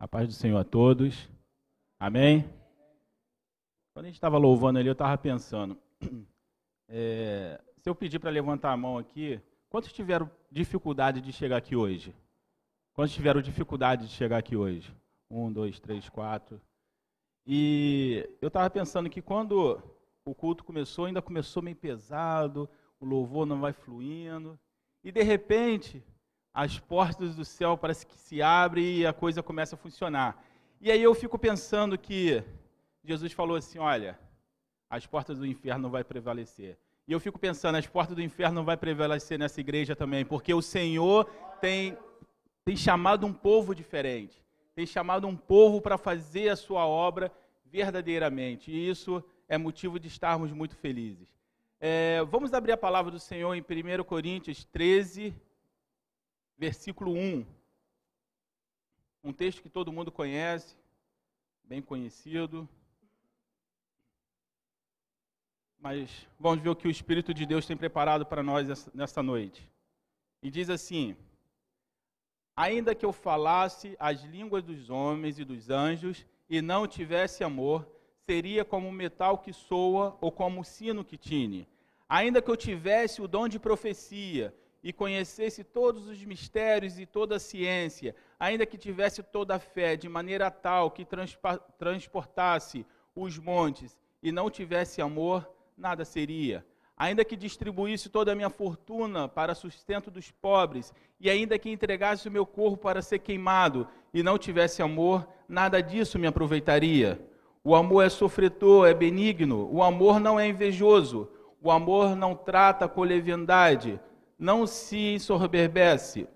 A paz do Senhor a todos. Amém? Quando a gente estava louvando ali, eu estava pensando. É, se eu pedir para levantar a mão aqui, quantos tiveram dificuldade de chegar aqui hoje? Quantos tiveram dificuldade de chegar aqui hoje? Um, dois, três, quatro. E eu estava pensando que quando o culto começou, ainda começou meio pesado, o louvor não vai fluindo. E de repente, as portas do céu parece que se abrem e a coisa começa a funcionar. E aí eu fico pensando que Jesus falou assim: olha, as portas do inferno não vai prevalecer. E eu fico pensando, as portas do inferno não vai prevalecer nessa igreja também, porque o Senhor tem, tem chamado um povo diferente, tem chamado um povo para fazer a sua obra verdadeiramente. E isso é motivo de estarmos muito felizes. É, vamos abrir a palavra do Senhor em 1 Coríntios 13, versículo 1. Um texto que todo mundo conhece, bem conhecido. Mas vamos ver o que o Espírito de Deus tem preparado para nós nesta noite. E diz assim: Ainda que eu falasse as línguas dos homens e dos anjos e não tivesse amor, seria como metal que soa ou como sino que tine. Ainda que eu tivesse o dom de profecia e conhecesse todos os mistérios e toda a ciência, ainda que tivesse toda a fé, de maneira tal que transportasse os montes e não tivesse amor, nada seria. Ainda que distribuísse toda a minha fortuna para sustento dos pobres, e ainda que entregasse o meu corpo para ser queimado e não tivesse amor, nada disso me aproveitaria. O amor é sofredor, é benigno, o amor não é invejoso, o amor não trata com leviandade não se ensoberbece,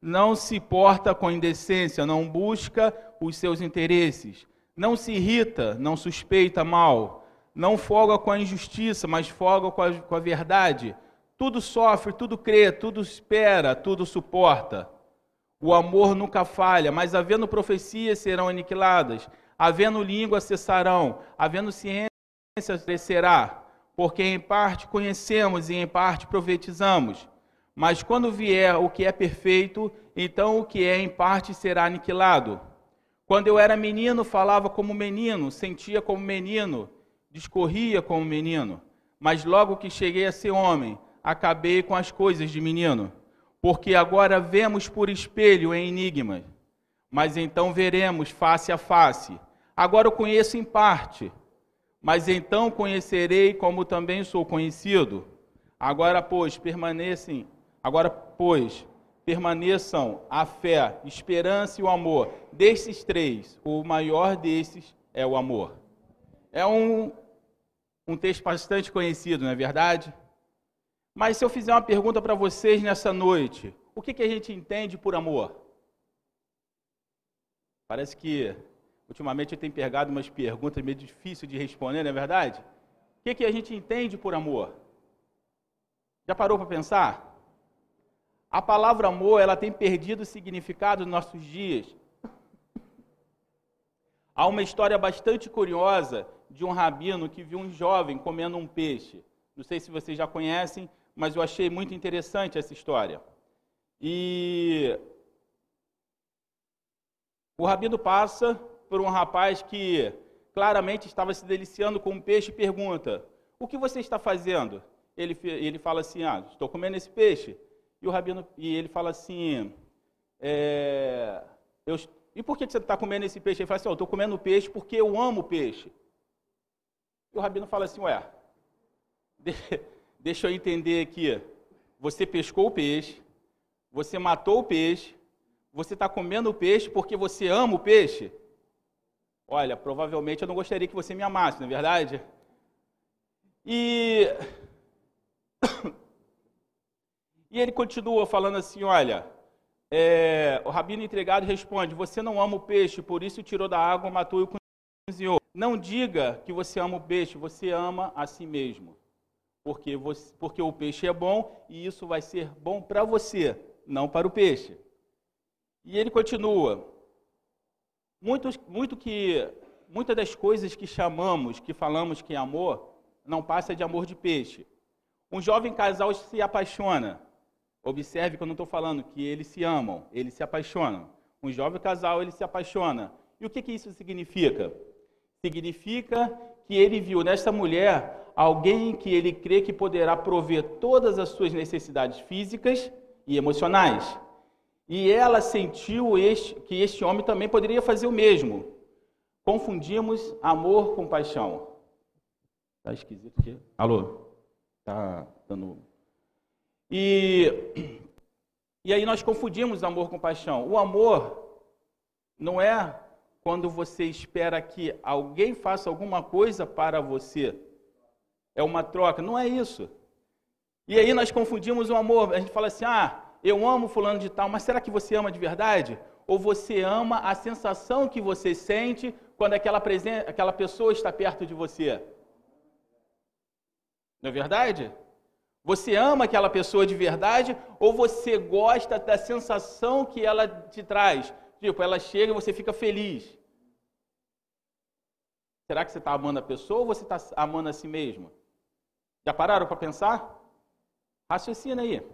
não se porta com indecência, não busca os seus interesses, não se irrita, não suspeita mal, não folga com a injustiça, mas folga com a, com a verdade. Tudo sofre, tudo crê, tudo espera, tudo suporta. O amor nunca falha, mas havendo profecias serão aniquiladas, havendo língua cessarão, havendo ciência crescerá, porque em parte conhecemos e em parte profetizamos. Mas quando vier o que é perfeito, então o que é em parte será aniquilado. Quando eu era menino, falava como menino, sentia como menino, discorria como menino. Mas logo que cheguei a ser homem, acabei com as coisas de menino. Porque agora vemos por espelho em enigmas, mas então veremos face a face. Agora eu conheço em parte, mas então conhecerei como também sou conhecido. Agora, pois, permanecem Agora, pois, permaneçam a fé, esperança e o amor. Desses três, o maior desses é o amor. É um, um texto bastante conhecido, não é verdade? Mas se eu fizer uma pergunta para vocês nessa noite, o que, que a gente entende por amor? Parece que ultimamente eu tenho pegado umas perguntas meio difíceis de responder, não é verdade? O que, que a gente entende por amor? Já parou para pensar? A palavra amor, ela tem perdido significado nos nossos dias. Há uma história bastante curiosa de um rabino que viu um jovem comendo um peixe. Não sei se vocês já conhecem, mas eu achei muito interessante essa história. E o rabino passa por um rapaz que claramente estava se deliciando com um peixe e pergunta: O que você está fazendo? Ele, ele fala assim: Ah, estou comendo esse peixe. E o rabino e ele fala assim: é, eu, e por que você está comendo esse peixe? Ele fala assim: eu estou comendo peixe porque eu amo peixe. E o rabino fala assim: ué, de, deixa eu entender aqui. Você pescou o peixe, você matou o peixe, você está comendo o peixe porque você ama o peixe? Olha, provavelmente eu não gostaria que você me amasse, não é verdade? E e ele continua falando assim: olha, é, o rabino entregado responde: Você não ama o peixe, por isso tirou da água, matou e cozinhou. Não diga que você ama o peixe, você ama a si mesmo. Porque, você, porque o peixe é bom e isso vai ser bom para você, não para o peixe. E ele continua: muito, muito que, muitas das coisas que chamamos, que falamos que é amor, não passa de amor de peixe. Um jovem casal se apaixona. Observe que eu não estou falando que eles se amam, eles se apaixonam. um jovem casal ele se apaixona. E o que, que isso significa? Significa que ele viu nesta mulher alguém que ele crê que poderá prover todas as suas necessidades físicas e emocionais. E ela sentiu este, que este homem também poderia fazer o mesmo. Confundimos amor com paixão. Tá esquisito aqui. Alô? Tá dando. E, e aí nós confundimos amor com paixão. O amor não é quando você espera que alguém faça alguma coisa para você. É uma troca. Não é isso. E aí nós confundimos o amor. A gente fala assim: ah, eu amo fulano de tal, mas será que você ama de verdade? Ou você ama a sensação que você sente quando aquela, aquela pessoa está perto de você? Não é verdade? Você ama aquela pessoa de verdade ou você gosta da sensação que ela te traz? Tipo, ela chega e você fica feliz. Será que você está amando a pessoa ou você está amando a si mesmo? Já pararam para pensar? Raciocina aí.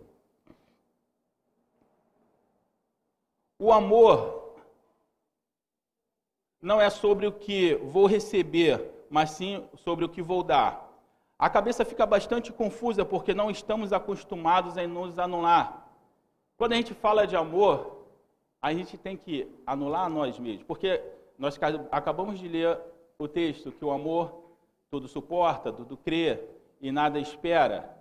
O amor não é sobre o que vou receber, mas sim sobre o que vou dar. A cabeça fica bastante confusa porque não estamos acostumados a nos anular. Quando a gente fala de amor, a gente tem que anular a nós mesmos, porque nós acabamos de ler o texto que o amor tudo suporta, tudo crê e nada espera.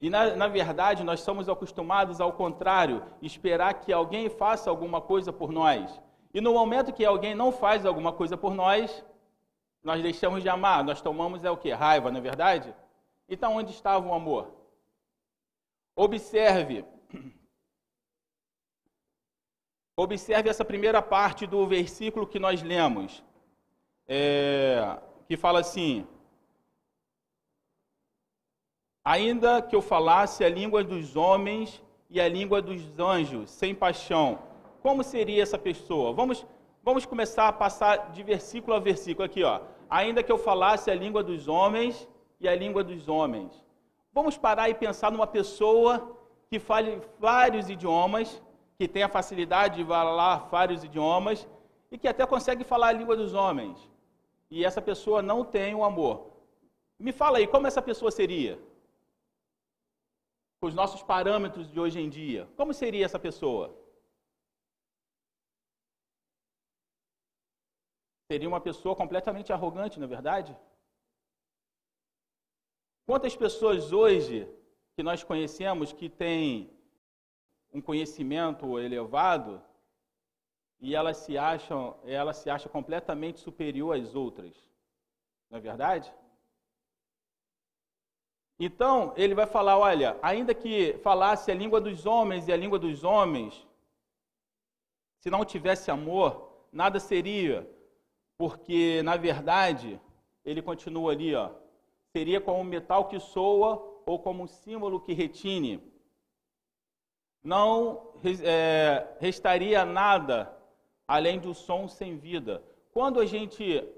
E na, na, verdade, nós somos acostumados ao contrário, esperar que alguém faça alguma coisa por nós. E no momento que alguém não faz alguma coisa por nós, nós deixamos de amar, nós tomamos é o que? Raiva, não é verdade? Então, onde estava o amor? Observe. Observe essa primeira parte do versículo que nós lemos, é, que fala assim: Ainda que eu falasse a língua dos homens e a língua dos anjos, sem paixão, como seria essa pessoa? Vamos, vamos começar a passar de versículo a versículo aqui, ó. Ainda que eu falasse a língua dos homens e a língua dos homens. Vamos parar e pensar numa pessoa que fale vários idiomas, que tenha facilidade de falar vários idiomas e que até consegue falar a língua dos homens. E essa pessoa não tem o amor. Me fala aí, como essa pessoa seria? com os nossos parâmetros de hoje em dia, como seria essa pessoa? Seria uma pessoa completamente arrogante, não é verdade? Quantas pessoas hoje que nós conhecemos que têm um conhecimento elevado e elas se acham, ela se acha completamente superior às outras, não é verdade? Então, ele vai falar: olha, ainda que falasse a língua dos homens e a língua dos homens, se não tivesse amor, nada seria, porque, na verdade, ele continua ali, ó, seria como um metal que soa ou como um símbolo que retine. Não é, restaria nada além do som sem vida. Quando a gente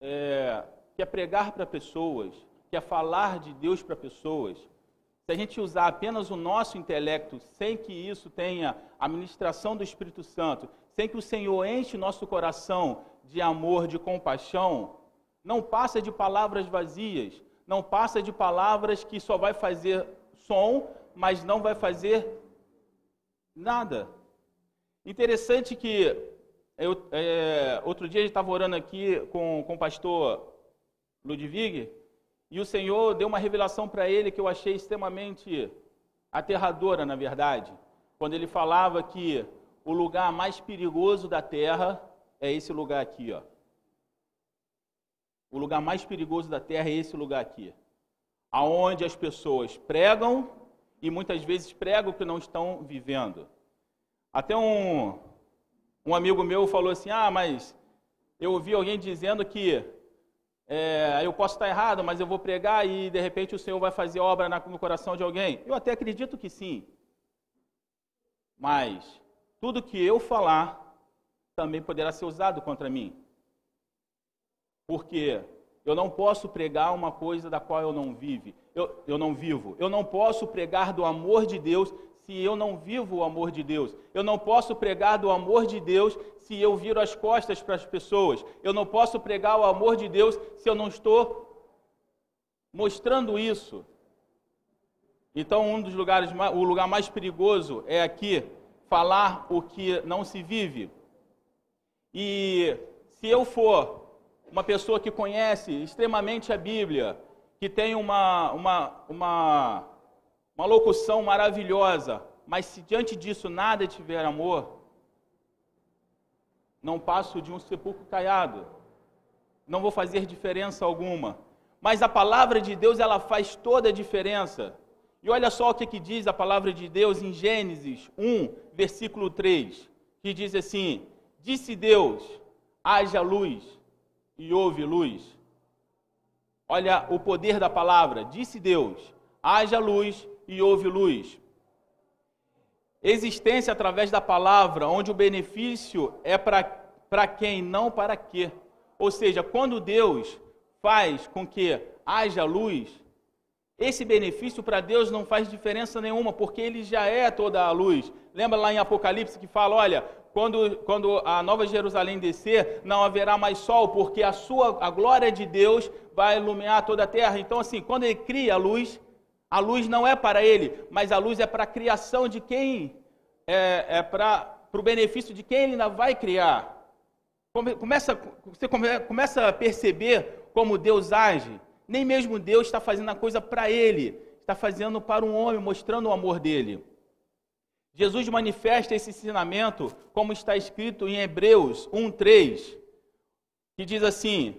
é, quer pregar para pessoas, que é falar de Deus para pessoas, se a gente usar apenas o nosso intelecto, sem que isso tenha a ministração do Espírito Santo, sem que o Senhor enche nosso coração de amor, de compaixão, não passa de palavras vazias, não passa de palavras que só vai fazer som, mas não vai fazer nada. Interessante que eu, é, outro dia a gente estava orando aqui com, com o pastor Ludwig, e o Senhor deu uma revelação para ele que eu achei extremamente aterradora, na verdade, quando ele falava que o lugar mais perigoso da terra é esse lugar aqui, ó. O lugar mais perigoso da terra é esse lugar aqui, aonde as pessoas pregam e muitas vezes pregam o que não estão vivendo. Até um, um amigo meu falou assim: Ah, mas eu ouvi alguém dizendo que é, eu posso estar errado, mas eu vou pregar e de repente o Senhor vai fazer obra no coração de alguém. Eu até acredito que sim. Mas tudo que eu falar também poderá ser usado contra mim. Porque eu não posso pregar uma coisa da qual eu não vive. Eu, eu não vivo. Eu não posso pregar do amor de Deus se eu não vivo o amor de Deus. Eu não posso pregar do amor de Deus se eu viro as costas para as pessoas. Eu não posso pregar o amor de Deus se eu não estou mostrando isso. Então, um dos lugares, o lugar mais perigoso é aqui falar o que não se vive. E se eu for uma pessoa que conhece extremamente a Bíblia, que tem uma, uma, uma, uma locução maravilhosa, mas se diante disso nada tiver amor, não passo de um sepulcro caiado. Não vou fazer diferença alguma. Mas a palavra de Deus, ela faz toda a diferença. E olha só o que, que diz a palavra de Deus em Gênesis 1, versículo 3, que diz assim: Disse Deus, haja luz, e houve luz. Olha o poder da palavra. Disse Deus, haja luz, e houve luz. Existência através da palavra, onde o benefício é para quem, não para quê. Ou seja, quando Deus faz com que haja luz, esse benefício para Deus não faz diferença nenhuma, porque Ele já é toda a luz. Lembra lá em Apocalipse que fala: olha, quando, quando a Nova Jerusalém descer, não haverá mais sol, porque a sua a glória de Deus vai iluminar toda a terra. Então, assim, quando Ele cria a luz, a luz não é para Ele, mas a luz é para a criação de quem, é, é para o benefício de quem Ele ainda vai criar. Começa, você começa a perceber como Deus age. Nem mesmo Deus está fazendo a coisa para ele, está fazendo para um homem, mostrando o amor dele. Jesus manifesta esse ensinamento, como está escrito em Hebreus 1:3, que diz assim: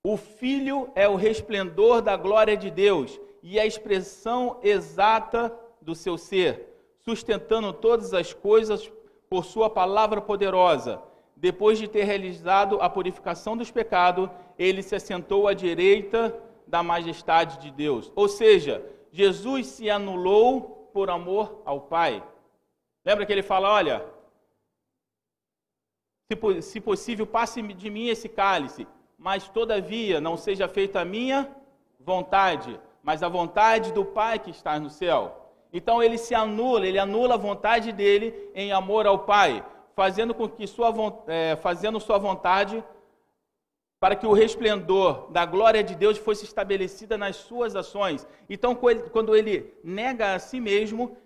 O Filho é o resplendor da glória de Deus e a expressão exata do seu ser, sustentando todas as coisas por sua palavra poderosa. Depois de ter realizado a purificação dos pecados, ele se assentou à direita da majestade de Deus. Ou seja, Jesus se anulou por amor ao Pai. Lembra que ele fala: olha, se, se possível, passe de mim esse cálice, mas todavia não seja feita a minha vontade, mas a vontade do Pai que está no céu. Então ele se anula, ele anula a vontade dele em amor ao Pai, fazendo com que sua, é, fazendo sua vontade para que o resplendor da glória de Deus fosse estabelecida nas suas ações. Então, quando ele nega a si mesmo,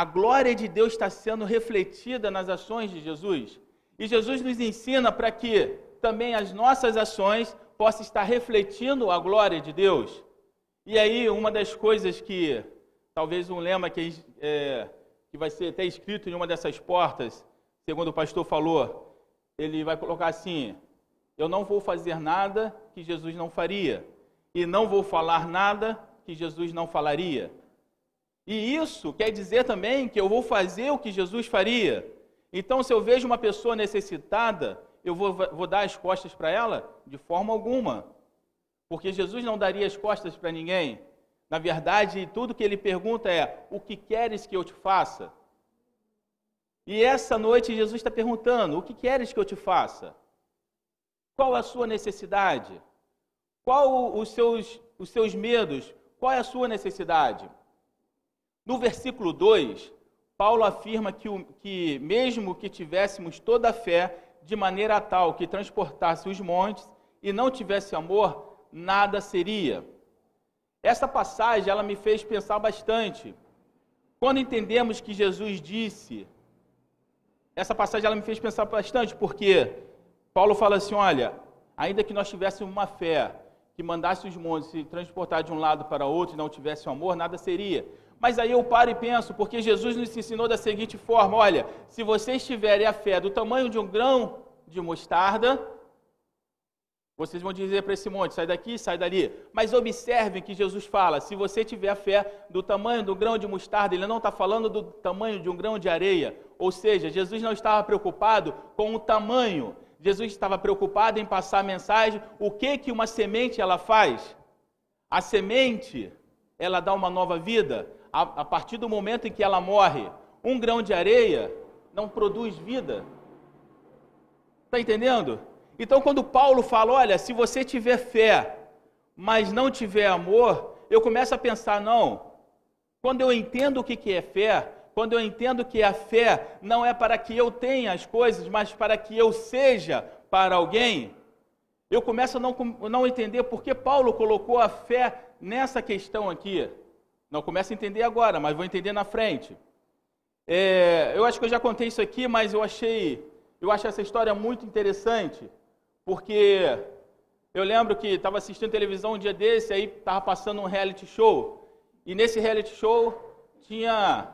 a glória de Deus está sendo refletida nas ações de Jesus. E Jesus nos ensina para que também as nossas ações possam estar refletindo a glória de Deus. E aí, uma das coisas que, talvez um lema que, é, que vai ser até escrito em uma dessas portas, segundo o pastor falou, ele vai colocar assim: eu não vou fazer nada que Jesus não faria. E não vou falar nada que Jesus não falaria. E isso quer dizer também que eu vou fazer o que Jesus faria. Então, se eu vejo uma pessoa necessitada, eu vou, vou dar as costas para ela? De forma alguma. Porque Jesus não daria as costas para ninguém. Na verdade, tudo que ele pergunta é: o que queres que eu te faça? E essa noite Jesus está perguntando: o que queres que eu te faça? Qual a sua necessidade? Qual os seus, os seus medos? Qual é a sua necessidade? No versículo 2, Paulo afirma que, que, mesmo que tivéssemos toda a fé de maneira tal que transportasse os montes e não tivesse amor, nada seria. Essa passagem ela me fez pensar bastante. Quando entendemos que Jesus disse, essa passagem ela me fez pensar bastante, porque Paulo fala assim: olha, ainda que nós tivéssemos uma fé que mandasse os montes se transportar de um lado para outro e não tivesse amor, nada seria. Mas aí eu paro e penso, porque Jesus nos ensinou da seguinte forma: olha, se vocês tiverem a fé do tamanho de um grão de mostarda, vocês vão dizer para esse monte, sai daqui, sai dali. Mas observem que Jesus fala: se você tiver a fé do tamanho do grão de mostarda, ele não está falando do tamanho de um grão de areia. Ou seja, Jesus não estava preocupado com o tamanho, Jesus estava preocupado em passar a mensagem. O que que uma semente ela faz? A semente, ela dá uma nova vida a, a partir do momento em que ela morre. Um grão de areia não produz vida. Está entendendo? Então, quando Paulo fala, olha, se você tiver fé, mas não tiver amor, eu começo a pensar, não. Quando eu entendo o que é fé, quando eu entendo que a fé não é para que eu tenha as coisas, mas para que eu seja para alguém, eu começo a não, não entender por que Paulo colocou a fé nessa questão aqui. Não começo a entender agora, mas vou entender na frente. É, eu acho que eu já contei isso aqui, mas eu achei, eu essa história muito interessante, porque eu lembro que estava assistindo televisão um dia desse, aí estava passando um reality show, e nesse reality show tinha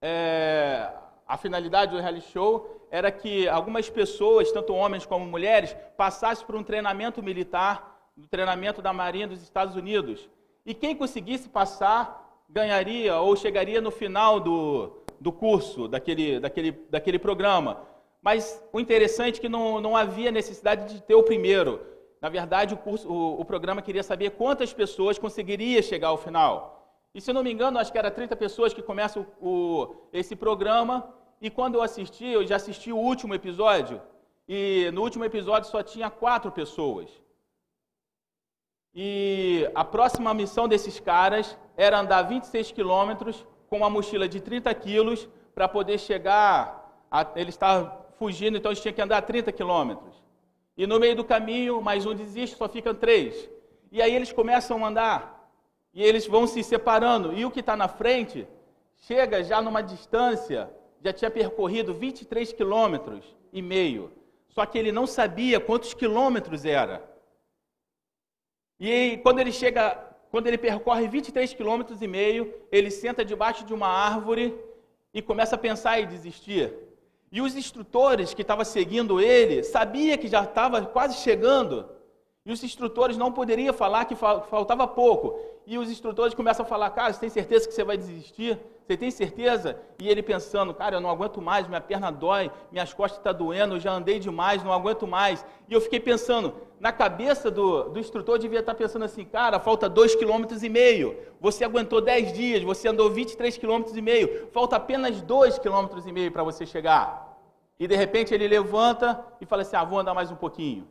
é, a finalidade do reality show era que algumas pessoas, tanto homens como mulheres, passassem por um treinamento militar, um treinamento da Marinha dos Estados Unidos. E quem conseguisse passar ganharia ou chegaria no final do, do curso, daquele, daquele, daquele programa. Mas o interessante é que não, não havia necessidade de ter o primeiro. Na verdade, o, curso, o, o programa queria saber quantas pessoas conseguiria chegar ao final. E se não me engano, acho que era 30 pessoas que começam o, esse programa. E quando eu assisti, eu já assisti o último episódio. E no último episódio só tinha quatro pessoas. E a próxima missão desses caras era andar 26 quilômetros com uma mochila de 30 quilos para poder chegar. A, eles estavam fugindo, então eles tinham que andar 30 quilômetros. E no meio do caminho, mais um desiste, só ficam três. E aí eles começam a andar e eles vão se separando. E o que está na frente chega já numa distância, já tinha percorrido 23 quilômetros e meio. Só que ele não sabia quantos quilômetros era. E quando ele chega, quando ele percorre 23 quilômetros e meio, ele senta debaixo de uma árvore e começa a pensar em desistir. E os instrutores que estavam seguindo ele sabia que já estava quase chegando. E os instrutores não poderiam falar que faltava pouco. E os instrutores começam a falar, cara, você tem certeza que você vai desistir? Você tem certeza? E ele pensando, cara, eu não aguento mais, minha perna dói, minhas costas estão tá doendo, eu já andei demais, não aguento mais. E eu fiquei pensando, na cabeça do, do instrutor devia estar pensando assim, cara, falta dois quilômetros e meio. Você aguentou 10 dias, você andou 23 quilômetros e meio. Falta apenas dois quilômetros e meio para você chegar. E de repente ele levanta e fala assim, ah, vou andar mais um pouquinho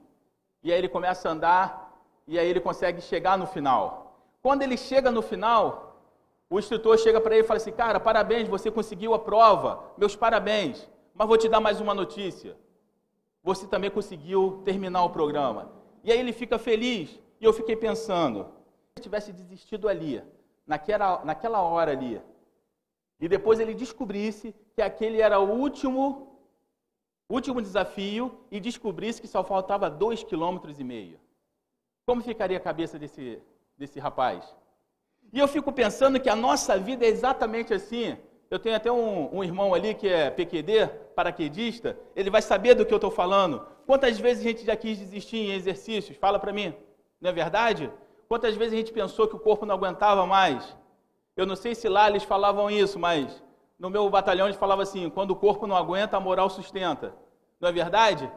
e aí ele começa a andar, e aí ele consegue chegar no final. Quando ele chega no final, o instrutor chega para ele e fala assim: Cara, parabéns, você conseguiu a prova, meus parabéns, mas vou te dar mais uma notícia. Você também conseguiu terminar o programa. E aí ele fica feliz, e eu fiquei pensando: se ele tivesse desistido ali, naquela, naquela hora ali, e depois ele descobrisse que aquele era o último último desafio e descobrisse que só faltava dois quilômetros e meio. Como ficaria a cabeça desse, desse rapaz? E eu fico pensando que a nossa vida é exatamente assim. Eu tenho até um, um irmão ali que é PQD, paraquedista, ele vai saber do que eu estou falando. Quantas vezes a gente já quis desistir em exercícios? Fala para mim, não é verdade? Quantas vezes a gente pensou que o corpo não aguentava mais? Eu não sei se lá eles falavam isso, mas no meu batalhão eles falavam assim: quando o corpo não aguenta, a moral sustenta. Não é verdade?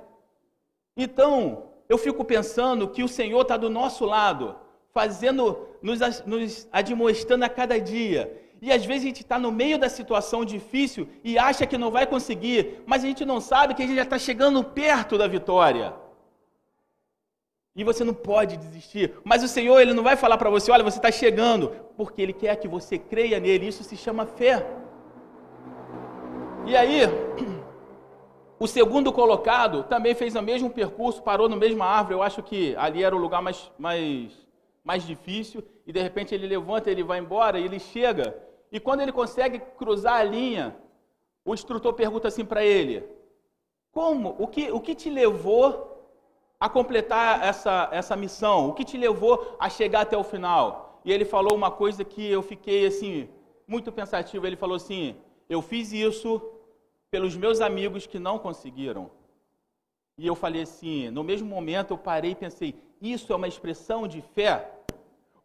Então, eu fico pensando que o Senhor está do nosso lado, fazendo, nos, nos admoestando a cada dia. E às vezes a gente está no meio da situação difícil e acha que não vai conseguir, mas a gente não sabe que a gente já está chegando perto da vitória. E você não pode desistir. Mas o Senhor, Ele não vai falar para você, olha, você está chegando, porque Ele quer que você creia nele. Isso se chama fé. E aí, o segundo colocado também fez o mesmo percurso, parou na mesma árvore. Eu acho que ali era o lugar mais, mais, mais difícil. E de repente ele levanta, ele vai embora, ele chega. E quando ele consegue cruzar a linha, o instrutor pergunta assim para ele: Como? O que, o que te levou a completar essa, essa missão? O que te levou a chegar até o final? E ele falou uma coisa que eu fiquei assim, muito pensativo. Ele falou assim: Eu fiz isso pelos meus amigos que não conseguiram. E eu falei assim, no mesmo momento eu parei e pensei, isso é uma expressão de fé?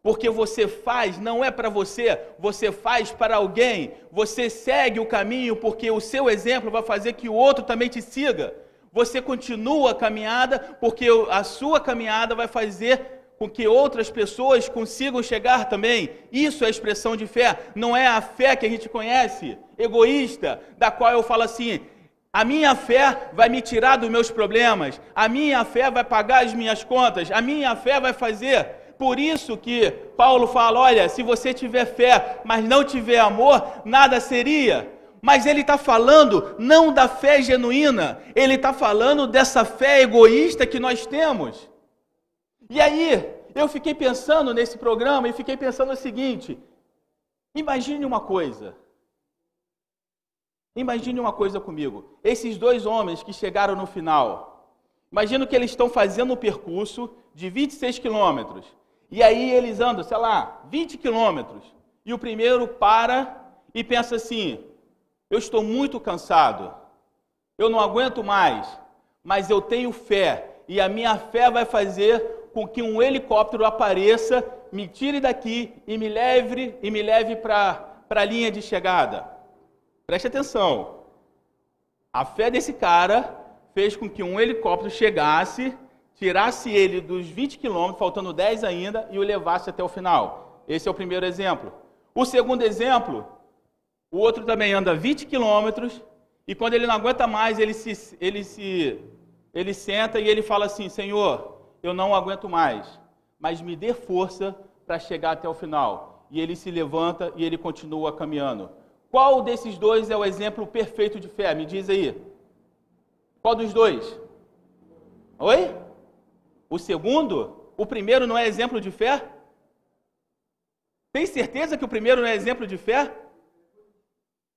Porque você faz, não é para você, você faz para alguém. Você segue o caminho porque o seu exemplo vai fazer que o outro também te siga. Você continua a caminhada porque a sua caminhada vai fazer com que outras pessoas consigam chegar também. Isso é expressão de fé, não é a fé que a gente conhece, egoísta, da qual eu falo assim: a minha fé vai me tirar dos meus problemas, a minha fé vai pagar as minhas contas, a minha fé vai fazer. Por isso que Paulo fala: olha, se você tiver fé, mas não tiver amor, nada seria. Mas ele está falando não da fé genuína, ele está falando dessa fé egoísta que nós temos. E aí, eu fiquei pensando nesse programa e fiquei pensando o seguinte: imagine uma coisa. Imagine uma coisa comigo. Esses dois homens que chegaram no final. Imagino que eles estão fazendo um percurso de 26 quilômetros. E aí eles andam, sei lá, 20 quilômetros. E o primeiro para e pensa assim: eu estou muito cansado, eu não aguento mais, mas eu tenho fé, e a minha fé vai fazer com que um helicóptero apareça, me tire daqui e me leve e me leve para a linha de chegada. Preste atenção. A fé desse cara fez com que um helicóptero chegasse, tirasse ele dos 20 quilômetros, faltando 10 ainda, e o levasse até o final. Esse é o primeiro exemplo. O segundo exemplo, o outro também anda 20 quilômetros, e quando ele não aguenta mais, ele se, ele se ele senta e ele fala assim: Senhor, eu não aguento mais, mas me dê força para chegar até o final. E ele se levanta e ele continua caminhando. Qual desses dois é o exemplo perfeito de fé? Me diz aí. Qual dos dois? Oi? O segundo? O primeiro não é exemplo de fé? Tem certeza que o primeiro não é exemplo de fé?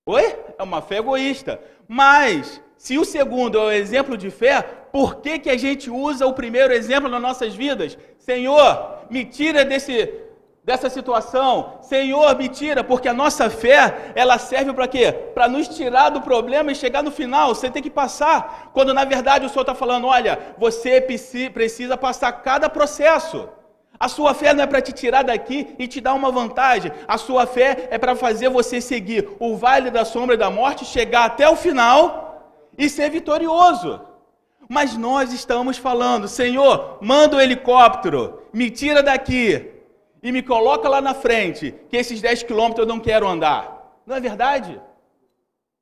Oi? É uma fé egoísta. Mas, se o segundo é o exemplo de fé, por que, que a gente usa o primeiro exemplo nas nossas vidas? Senhor, me tira desse, dessa situação. Senhor, me tira, porque a nossa fé, ela serve para quê? Para nos tirar do problema e chegar no final. Você tem que passar. Quando na verdade o Senhor está falando, olha, você precisa passar cada processo. A sua fé não é para te tirar daqui e te dar uma vantagem. A sua fé é para fazer você seguir o vale da sombra da morte, chegar até o final e ser vitorioso. Mas nós estamos falando, Senhor, manda o helicóptero, me tira daqui, e me coloca lá na frente, que esses 10 quilômetros eu não quero andar. Não é verdade?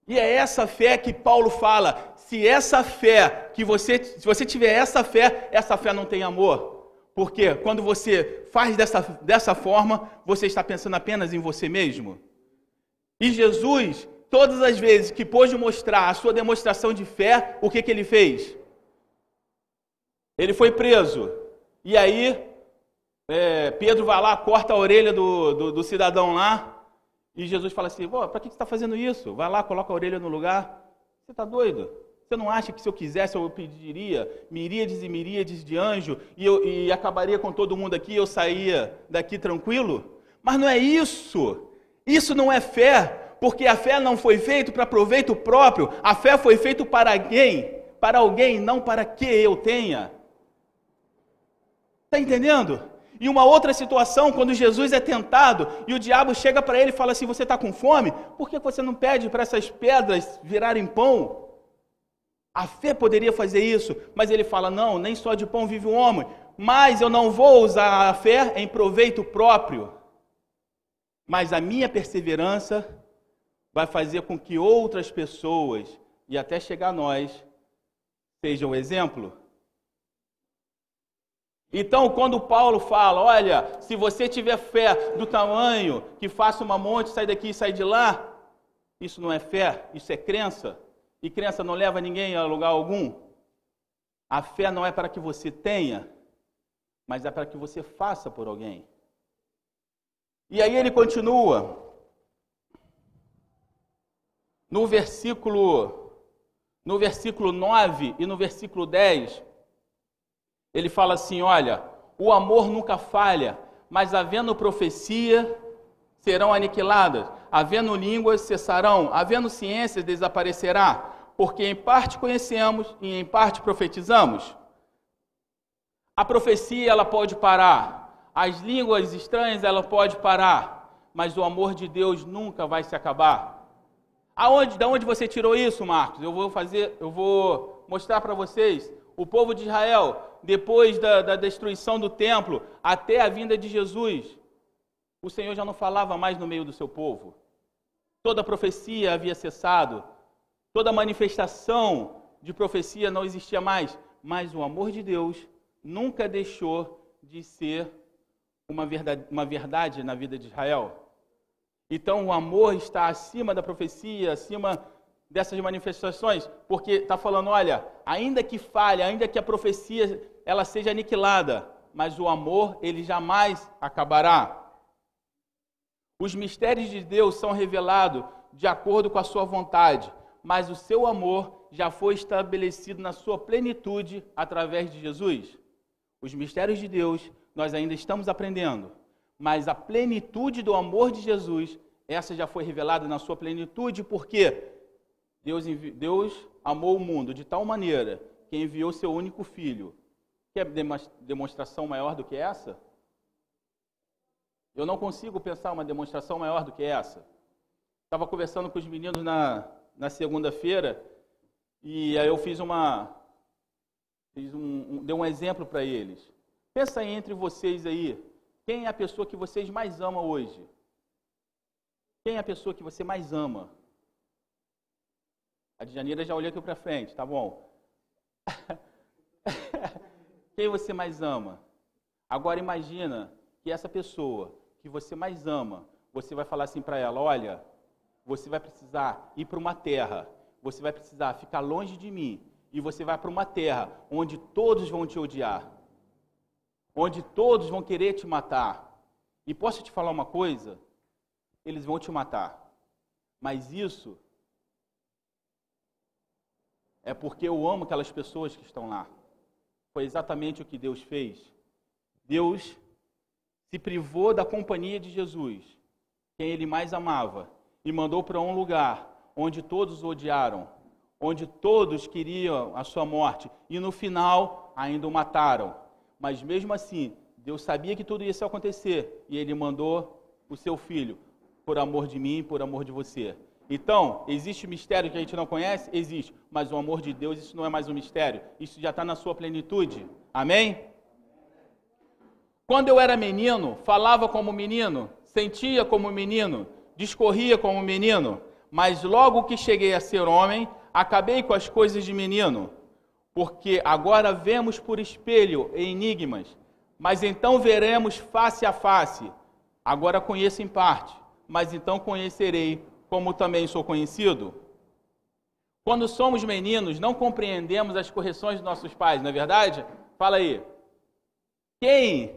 E é essa fé que Paulo fala. Se essa fé, que você, se você tiver essa fé, essa fé não tem amor. Porque quando você faz dessa, dessa forma, você está pensando apenas em você mesmo. E Jesus, todas as vezes que pôde mostrar a sua demonstração de fé, o que, que ele fez? Ele foi preso. E aí é, Pedro vai lá, corta a orelha do, do, do cidadão lá, e Jesus fala assim: para que você está fazendo isso? Vai lá, coloca a orelha no lugar. Você está doido? Você não acha que se eu quisesse eu pediria miríades e miríades de anjo e, eu, e acabaria com todo mundo aqui e eu saía daqui tranquilo? Mas não é isso. Isso não é fé, porque a fé não foi feita para proveito próprio, a fé foi feita para alguém, para alguém, não para que eu tenha. Está entendendo? E uma outra situação, quando Jesus é tentado e o diabo chega para ele e fala assim: Você está com fome? Por que você não pede para essas pedras virarem pão? A fé poderia fazer isso, mas ele fala: Não, nem só de pão vive o homem, mas eu não vou usar a fé em proveito próprio. Mas a minha perseverança vai fazer com que outras pessoas, e até chegar a nós, sejam exemplo. Então, quando Paulo fala, olha, se você tiver fé do tamanho que faça uma monte, sai daqui e sai de lá, isso não é fé, isso é crença. E crença não leva ninguém a lugar algum. A fé não é para que você tenha, mas é para que você faça por alguém. E aí ele continua. No versículo no versículo 9 e no versículo 10, ele fala assim: olha, o amor nunca falha, mas havendo profecia, serão aniquiladas, havendo línguas, cessarão, havendo ciências, desaparecerá, porque em parte conhecemos e em parte profetizamos. A profecia ela pode parar, as línguas estranhas ela pode parar, mas o amor de Deus nunca vai se acabar. Aonde, da onde você tirou isso, Marcos? Eu vou fazer, eu vou mostrar para vocês. O povo de Israel depois da, da destruição do templo até a vinda de Jesus, o Senhor já não falava mais no meio do seu povo. Toda profecia havia cessado, toda manifestação de profecia não existia mais, mas o amor de Deus nunca deixou de ser uma verdade, uma verdade na vida de Israel. Então o amor está acima da profecia, acima dessas manifestações, porque está falando, olha, ainda que falhe, ainda que a profecia ela seja aniquilada, mas o amor ele jamais acabará. Os mistérios de Deus são revelados de acordo com a sua vontade, mas o seu amor já foi estabelecido na sua plenitude através de Jesus. Os mistérios de Deus nós ainda estamos aprendendo, mas a plenitude do amor de Jesus, essa já foi revelada na sua plenitude, porque Deus, Deus amou o mundo de tal maneira que enviou seu único filho. Quer demonstração maior do que essa? Eu não consigo pensar uma demonstração maior do que essa. Estava conversando com os meninos na, na segunda-feira e aí eu fiz uma. Fiz um, um, dei um exemplo para eles. Pensa aí entre vocês aí. Quem é a pessoa que vocês mais amam hoje? Quem é a pessoa que você mais ama? A Djaneira já olhou aqui para frente, tá bom. Quem você mais ama? Agora imagina que essa pessoa que você mais ama, você vai falar assim para ela: olha, você vai precisar ir para uma terra, você vai precisar ficar longe de mim, e você vai para uma terra onde todos vão te odiar, onde todos vão querer te matar. E posso te falar uma coisa? Eles vão te matar, mas isso é porque eu amo aquelas pessoas que estão lá. Foi exatamente o que Deus fez. Deus se privou da companhia de Jesus, quem ele mais amava, e mandou para um lugar onde todos o odiaram, onde todos queriam a sua morte, e no final ainda o mataram. Mas mesmo assim, Deus sabia que tudo isso ia acontecer, e ele mandou o seu filho, por amor de mim, por amor de você. Então, existe mistério que a gente não conhece? Existe. Mas o amor de Deus, isso não é mais um mistério. Isso já está na sua plenitude. Amém? Quando eu era menino, falava como menino, sentia como menino, discorria como menino. Mas logo que cheguei a ser homem, acabei com as coisas de menino. Porque agora vemos por espelho e enigmas. Mas então veremos face a face. Agora conheço em parte, mas então conhecerei como também sou conhecido? Quando somos meninos, não compreendemos as correções dos nossos pais, não é verdade? Fala aí. Quem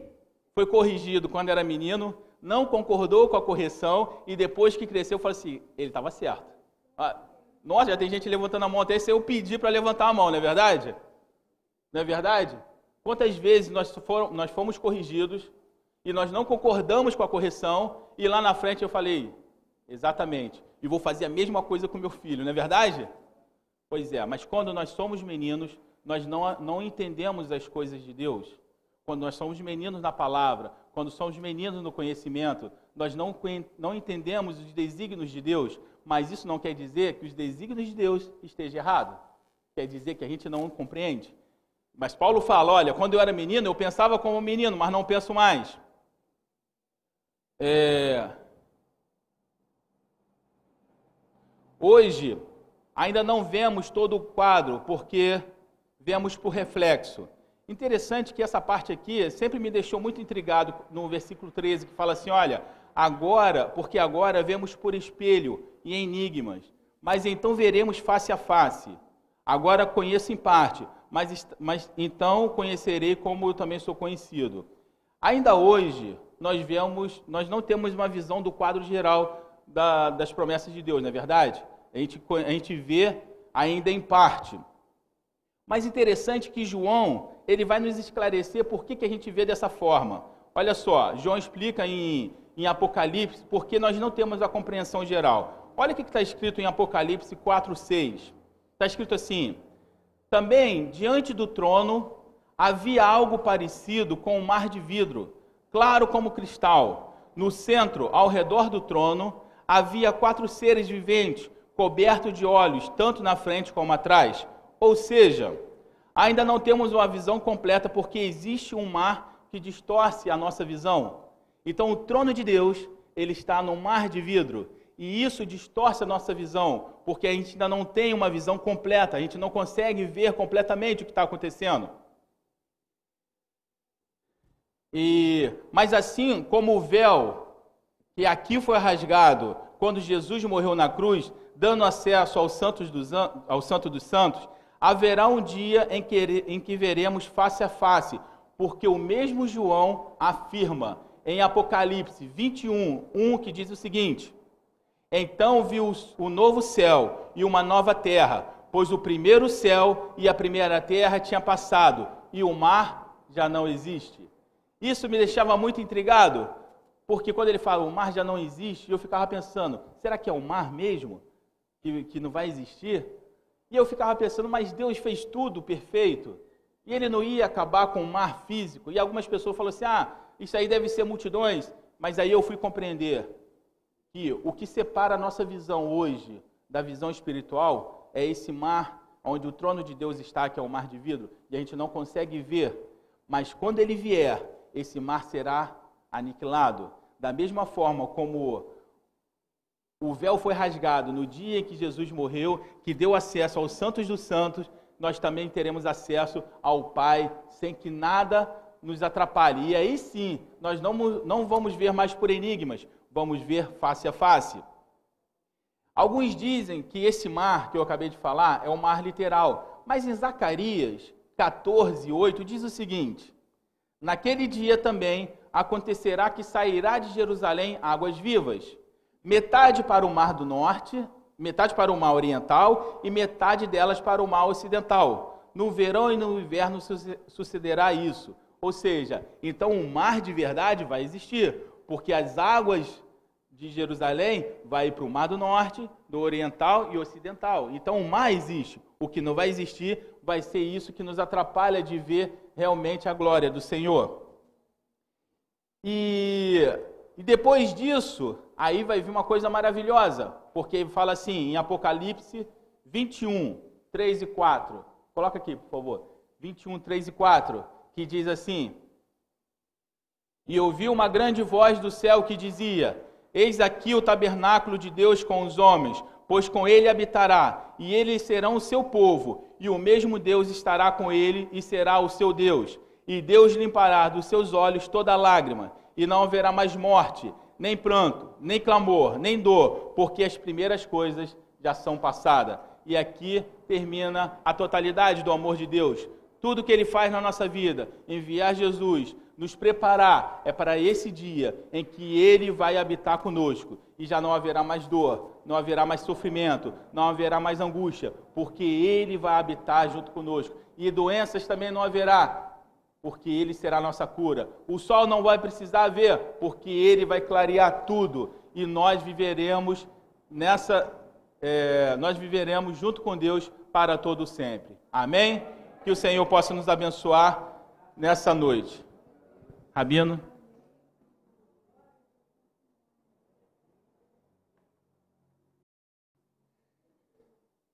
foi corrigido quando era menino, não concordou com a correção e depois que cresceu, falou assim: ele estava certo. Ah, nossa, já tem gente levantando a mão até se eu pedir para levantar a mão, não é verdade? Não é verdade? Quantas vezes nós, foram, nós fomos corrigidos e nós não concordamos com a correção e lá na frente eu falei: exatamente, e vou fazer a mesma coisa com meu filho, não é verdade? Pois é, mas quando nós somos meninos, nós não, não entendemos as coisas de Deus. Quando nós somos meninos na palavra, quando somos meninos no conhecimento, nós não, não entendemos os desígnios de Deus, mas isso não quer dizer que os desígnios de Deus estejam errados. Quer dizer que a gente não compreende. Mas Paulo fala: olha, quando eu era menino, eu pensava como menino, mas não penso mais. É, Hoje, ainda não vemos todo o quadro, porque vemos por reflexo. Interessante que essa parte aqui sempre me deixou muito intrigado no versículo 13, que fala assim: olha, agora, porque agora vemos por espelho e enigmas, mas então veremos face a face. Agora conheço em parte, mas, mas então conhecerei como eu também sou conhecido. Ainda hoje, nós vemos, nós não temos uma visão do quadro geral da, das promessas de Deus, não é verdade? A gente, a gente vê ainda em parte. Mas interessante que João, ele vai nos esclarecer por que, que a gente vê dessa forma. Olha só, João explica em, em Apocalipse porque nós não temos a compreensão geral. Olha o que está escrito em Apocalipse 4, 6. Está escrito assim: Também diante do trono havia algo parecido com um mar de vidro, claro como cristal. No centro, ao redor do trono, havia quatro seres viventes, cobertos de olhos, tanto na frente como atrás. Ou seja, ainda não temos uma visão completa porque existe um mar que distorce a nossa visão. Então, o trono de Deus, ele está no mar de vidro. E isso distorce a nossa visão, porque a gente ainda não tem uma visão completa, a gente não consegue ver completamente o que está acontecendo. E, mas assim como o véu que aqui foi rasgado quando Jesus morreu na cruz, dando acesso ao, Santos dos, ao Santo dos Santos, haverá um dia em que, em que veremos face a face, porque o mesmo João afirma em Apocalipse 21, 1, que diz o seguinte: Então viu o novo céu e uma nova terra, pois o primeiro céu e a primeira terra tinha passado, e o mar já não existe. Isso me deixava muito intrigado, porque quando ele fala o mar já não existe, eu ficava pensando, será que é o mar mesmo que, que não vai existir? E eu ficava pensando, mas Deus fez tudo perfeito, e ele não ia acabar com o mar físico. E algumas pessoas falaram assim, ah, isso aí deve ser multidões, mas aí eu fui compreender que o que separa a nossa visão hoje da visão espiritual é esse mar onde o trono de Deus está, que é o mar de vidro, e a gente não consegue ver, mas quando ele vier, esse mar será aniquilado. Da mesma forma como o véu foi rasgado no dia em que Jesus morreu, que deu acesso aos santos dos santos, nós também teremos acesso ao Pai sem que nada nos atrapalhe. E aí sim, nós não, não vamos ver mais por enigmas, vamos ver face a face. Alguns dizem que esse mar que eu acabei de falar é um mar literal, mas em Zacarias 14, 8 diz o seguinte: Naquele dia também acontecerá que sairá de Jerusalém águas vivas, metade para o mar do norte, metade para o mar oriental e metade delas para o mar ocidental. No verão e no inverno sucederá isso. Ou seja, então o mar de verdade vai existir, porque as águas de Jerusalém vai para o mar do norte, do oriental e ocidental. Então o mar existe. O que não vai existir vai ser isso que nos atrapalha de ver realmente a glória do Senhor. E, e depois disso, aí vai vir uma coisa maravilhosa, porque ele fala assim em Apocalipse 21, 3 e 4. Coloca aqui, por favor. 21, 3 e 4, que diz assim: E ouvi uma grande voz do céu que dizia: Eis aqui o tabernáculo de Deus com os homens, pois com ele habitará, e eles serão o seu povo, e o mesmo Deus estará com ele e será o seu Deus. E Deus limpará dos seus olhos toda lágrima, e não haverá mais morte, nem pranto, nem clamor, nem dor, porque as primeiras coisas já são passadas. E aqui termina a totalidade do amor de Deus. Tudo que ele faz na nossa vida, enviar Jesus, nos preparar, é para esse dia em que ele vai habitar conosco e já não haverá mais dor, não haverá mais sofrimento, não haverá mais angústia, porque ele vai habitar junto conosco. E doenças também não haverá, porque ele será nossa cura. O sol não vai precisar ver, porque ele vai clarear tudo e nós viveremos nessa é, nós viveremos junto com Deus para todo sempre. Amém? Que o Senhor possa nos abençoar nessa noite. Rabino